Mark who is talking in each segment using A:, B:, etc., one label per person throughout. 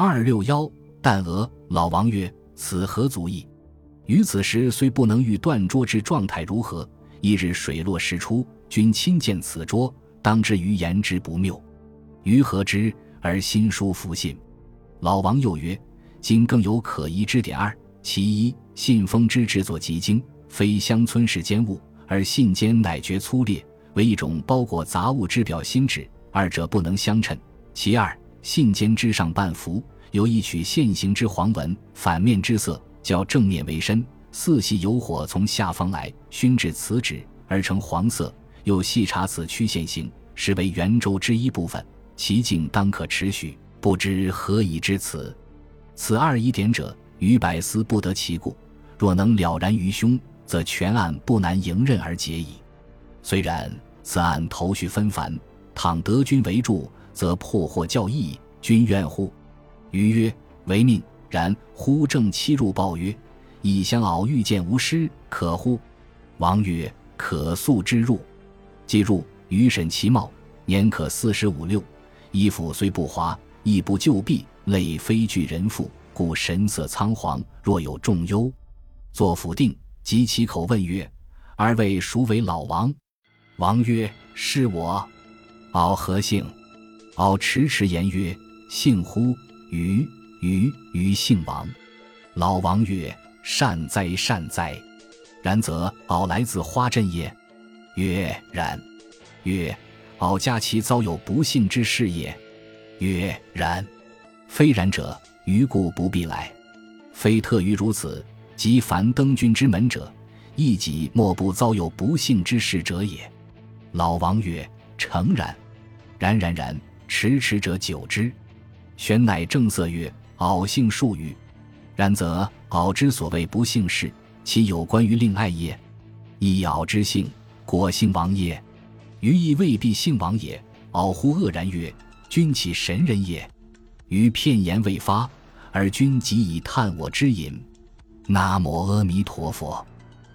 A: 二六幺，旦娥。老王曰：“此何足意？”于此时虽不能预断桌之状态如何，一日水落石出，君亲见此桌，当知于言之不谬。于何之？而心书复信。老王又曰：“今更有可疑之点二：其一，信封之制作极精，非乡村式间物，而信笺乃绝粗劣，为一种包裹杂物之表心纸，二者不能相称。其二，信笺之上半幅。”有一曲线行之黄纹，反面之色较正面为深，似系有火从下方来熏至此纸而成黄色。又细查此曲线形，实为圆周之一部分，其径当可持续，不知何以至此。此二疑点者，于百思不得其故。若能了然于胸，则全案不难迎刃而解矣。虽然此案头绪纷繁，倘得君为助，则破获教义。君怨乎？余曰：“唯命。”然忽正妻入报曰：“以相敖遇见无师，可乎？”王曰：“可速之入。”即入。余审其貌，年可四十五六，衣服虽不华，亦不旧弊，类非具人妇，故神色仓皇，若有重忧。作府定，及其口问曰：“二位孰为老王？”王曰：“是我。”敖何姓？敖迟迟言曰：“姓乎？”余余余姓王，老王曰：“善哉善哉！然则敖来自花镇也？”曰：“然。”曰：“敖家其遭有不幸之事也？”曰：“然。”非然者，余故不必来。非特于如此，即凡登君之门者，亦己莫不遭有不幸之事者也。老王曰：“诚然。”然然然，迟迟者久之。玄乃正色曰：“敖姓数语，然则敖之所谓不幸事，其有关于令爱也？亦敖之姓，果姓王也？余亦未必姓王也。”敖忽愕然曰：“君岂神人也？”余片言未发，而君即以探我之隐。南无阿弥陀佛。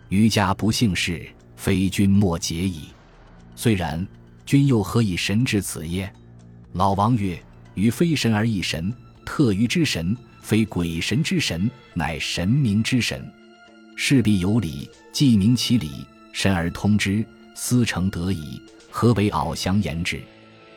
A: 余家不幸事，非君莫解矣。虽然，君又何以神至此耶？老王曰。于非神而异神，特于之神，非鬼神之神，乃神明之神。事必有理，既明其理，神而通之，思成得矣。何为敖祥言之？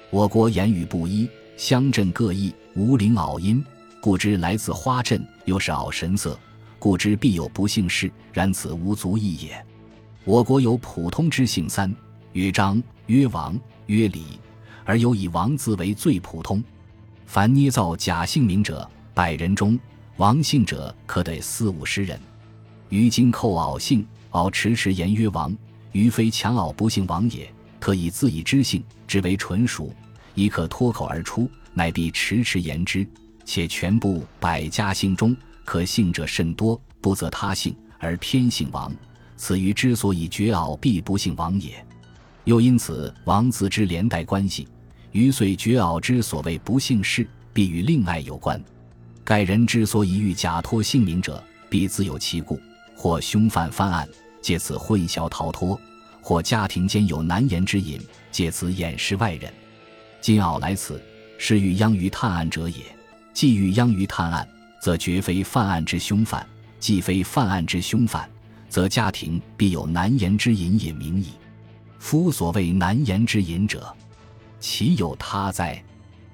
A: 我国言语不一，乡镇各异，无灵敖音，故知来自花镇，又是敖神色，故知必有不幸事。然此无足异也。我国有普通之姓三，曰张，曰王，曰李，而有以王字为最普通。凡捏造假姓名者，百人中王姓者可得四五十人。于今寇敖姓，敖迟迟言曰王，于非强敖不姓王也，特以自以之姓，之为纯属，亦可脱口而出，乃必迟迟言之。且全部百家姓中，可姓者甚多，不择他姓而偏姓王，此于之所以绝敖必不姓王也。又因此王字之连带关系。余遂觉敖之所谓不幸事，必与另爱有关。该人之所以欲假托姓名者，必自有其故：或凶犯犯案，借此混淆逃脱；或家庭间有难言之隐，借此掩饰外人。今敖来此，是欲央于探案者也。既欲央于探案，则绝非犯案之凶犯；既非犯案之凶犯，则家庭必有难言之隐也明矣。夫所谓难言之隐者，岂有他哉？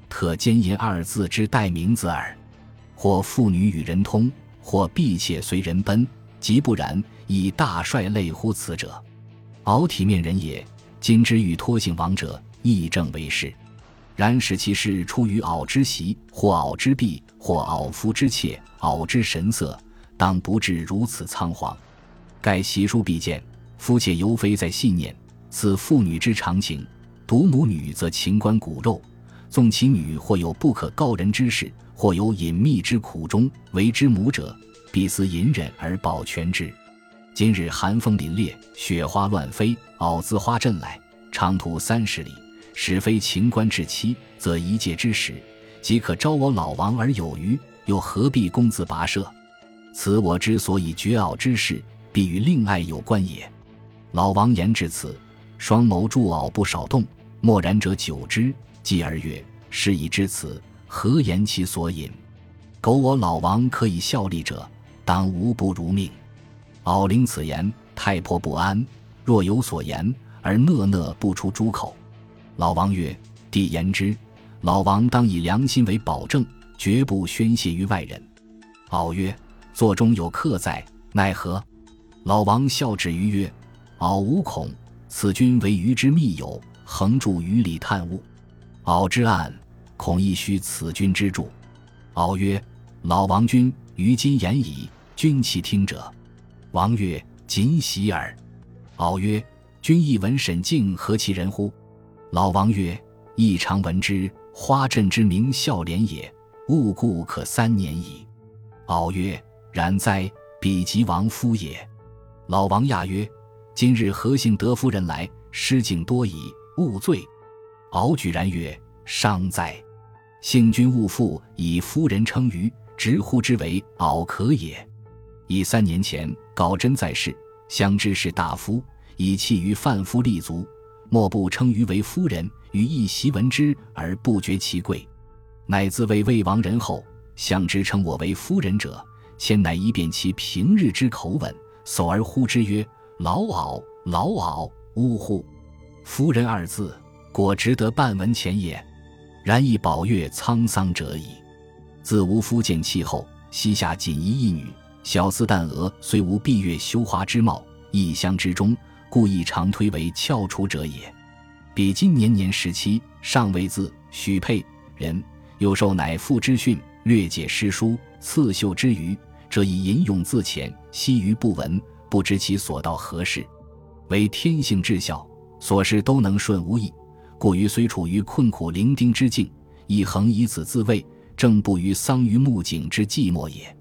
A: 特奸淫二字之代名字耳。或妇女与人通，或婢妾随人奔，即不然，以大帅类乎此者。敖体面人也。今之欲托姓王者，亦正为是。然使其事出于敖之席，或敖之婢，或敖夫之妾，敖之神色，当不至如此仓皇。盖习书必见，夫妾犹非在信念，此妇女之常情。独母女则情关骨肉，纵其女或有不可告人之事，或有隐秘之苦衷，为之母者，必思隐忍而保全之。今日寒风凛冽，雪花乱飞，敖自花阵来，长途三十里，使非秦关至期，则一介之使，即可招我老王而有余，又何必公自跋涉？此我之所以绝袄之事，必与令爱有关也。老王言至此，双眸助敖不少动。默然者久之，继而曰：“事已至此，何言其所引？”苟我老王可以效力者，当无不如命。敖灵此言，太婆不安，若有所言，而讷讷不出诸口。老王曰：“帝言之，老王当以良心为保证，绝不宣泄于外人。”敖曰：“座中有客在，奈何？”老王笑止于曰：“敖无恐，此君为余之密友，恒助于里探物。敖之案，恐亦须此君之助。”敖曰。老王君于今言矣，君其听者。王曰：“谨喜耳。”敖曰：“君亦闻沈静何其人乎？”老王曰：“亦常闻之，花镇之名孝廉也，勿故可三年矣。”敖曰：“然哉，彼即王夫也。”老王讶曰：“今日何幸得夫人来？失敬多矣，勿罪。”敖举然曰：“伤哉！幸君勿复以夫人称于。”直呼之为敖可也。以三年前高真在世，相知士大夫，以弃于范夫立足，莫不称于为夫人，于一席闻之而不觉其贵。乃自谓魏王仁后，相知称我为夫人者，先乃以便其平日之口吻，叟而呼之曰：“老敖，老敖，呜呼！”夫人二字，果值得半文钱也。然亦宝月沧桑者矣。自无夫见妻后，膝下仅一一女，小似旦娥，虽无闭月羞花之貌，异乡之中，故亦常推为翘楚者也。比今年年十七，尚未字，许配人，又受乃父之训，略解诗书，刺绣之余，这以吟咏自浅，惜于不闻，不知其所到何事。为天性至孝，所事都能顺无益，故于虽处于困苦伶仃之境，亦恒以此自慰。正不于桑榆木槿之寂寞也。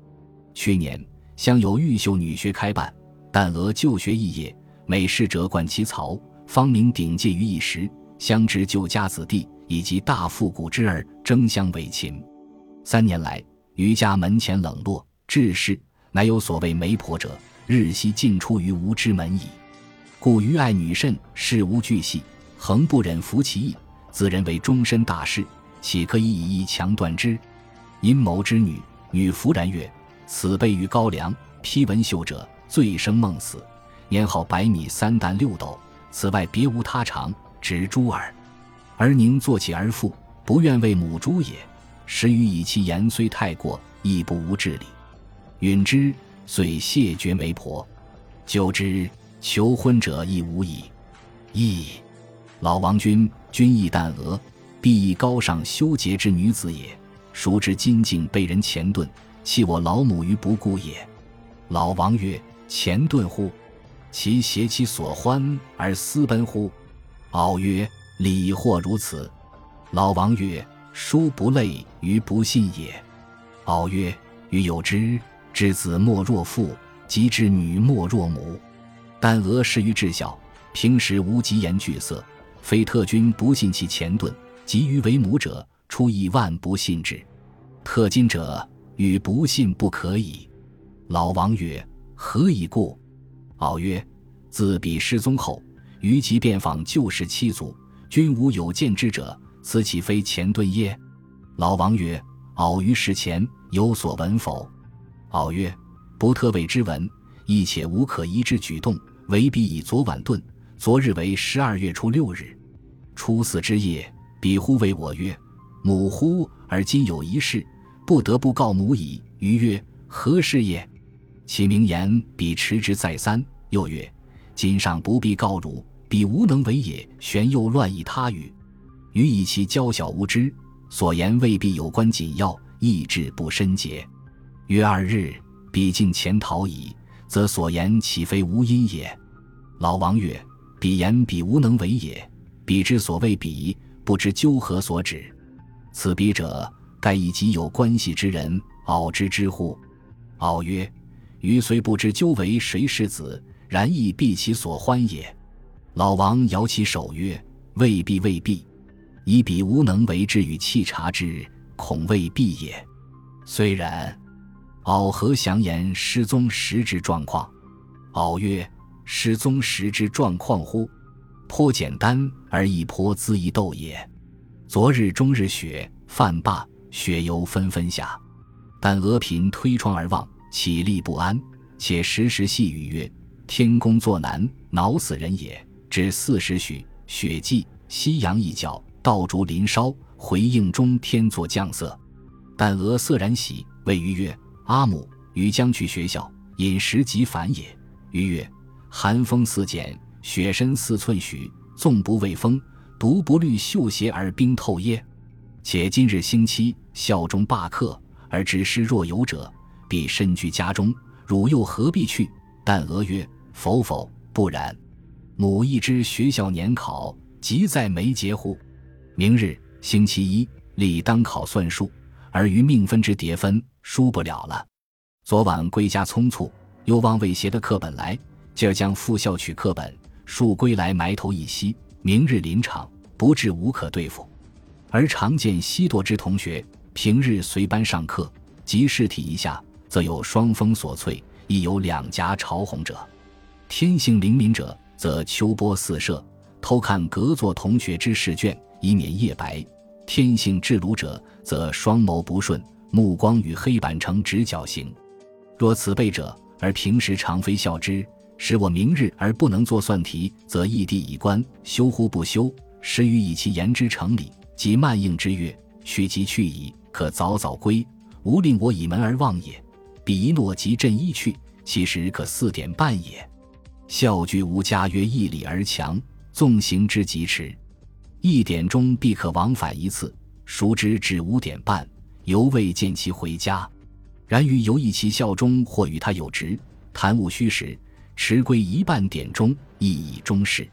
A: 去年乡有玉秀女学开办，但俄就学一业，每事者冠其曹，方名鼎介于一时。乡之旧家子弟以及大富古之儿争相为亲。三年来，余家门前冷落，致仕乃有所谓媒婆者，日夕进出于吾之门矣。故余爱女甚，事无巨细，恒不忍服其意，自认为终身大事，岂可以以一强断之？阴谋之女，女弗然曰：“此辈于高粱披文绣者，醉生梦死，年号百米三担六斗。此外别无他长，只珠耳。而宁坐起而复，不愿为母猪也。时余以其言虽太过，亦不无至理。允之，遂谢绝媒婆。久之，求婚者亦无矣。亦老王君，君亦旦娥，必亦高尚修洁之女子也。”孰知今竟被人前盾，弃我老母于不顾也。老王曰：“前顿乎？其携其所欢而私奔乎？”敖曰：“礼或如此。”老王曰：“殊不类于不信也。”敖曰：“余有之，知子莫若父，及之女莫若母。但俄适于至孝，平时无疾言惧色，非特君不信其前盾，急于为母者。”出一万不信之，特今者与不信不可矣。老王曰：“何以故？”敖曰：“自彼失踪后，余即遍访旧时七族，均无有见之者，此岂非前盾耶？”老王曰：“敖于事前有所闻否？”敖曰：“不特谓之闻，亦且无可疑之举动，为彼以昨晚遁。昨日为十二月初六日，初四之夜，彼忽谓我曰。”母乎？而今有一事，不得不告母矣。余曰：何事也？其名言，彼迟之再三。又曰：今上不必告汝，彼无能为也。玄又乱以他语。余以其娇小无知，所言未必有关紧要，意志不深洁。约二日，彼竟潜逃矣，则所言岂非无因也？老王曰：彼言彼无能为也。彼之所谓彼，不知究何所指。此彼者，盖以及有关系之人，敖知之乎？敖曰：“余虽不知究为谁是子，然亦必其所欢也。”老王摇其手曰：“未必，未必。以彼无能为之与弃察之，恐未必也。虽然，敖何详言失踪时之状况？”敖曰：“失踪时之状况乎？颇简单而亦颇恣意斗也。”昨日终日雪，泛罢，雪犹纷纷下。但俄嫔推窗而望，起立不安，且时时细语曰：“天公作难，恼死人也。”至四时许，雪霁，夕阳一角，道烛临梢，回应中天作降色。但俄色然喜，谓于曰：“阿母，于将去学校，饮食即返也。”于曰：“寒风似剪，雪深四寸许，纵不畏风，独不虑绣鞋而冰透耶？且今日星期，校中罢课，而执师若有者，必身居家中。汝又何必去？”但俄曰：“否否，不然。”母亦知学校年考即在眉睫乎？明日星期一，理当考算术，而于命分之叠分输不了了。昨晚归家匆促，又忘未携的课本来，儿将复校取课本，数归来埋头一息。明日临场，不至无可对付。而常见西堕之同学，平日随班上课，及试题一下，则有双峰所翠，亦有两颊潮红者。天性灵敏者。则秋波四射，偷看隔座同学之试卷，以免夜白。天性至鲁者，则双眸不顺，目光与黑板成直角形。若此辈者，而平时常非笑之，使我明日而不能做算题，则异地以观，修乎不修？时与以其言之成理，即慢应之曰：“去即去矣，可早早归，无令我倚门而望也。”彼一诺即振衣去，其实可四点半也。孝居无家，曰一里而强，纵行之极迟，一点钟必可往返一次。孰知至五点半，犹未见其回家。然于犹忆其校中，或与他有职，谈务虚实，迟归一半点钟，意义终是。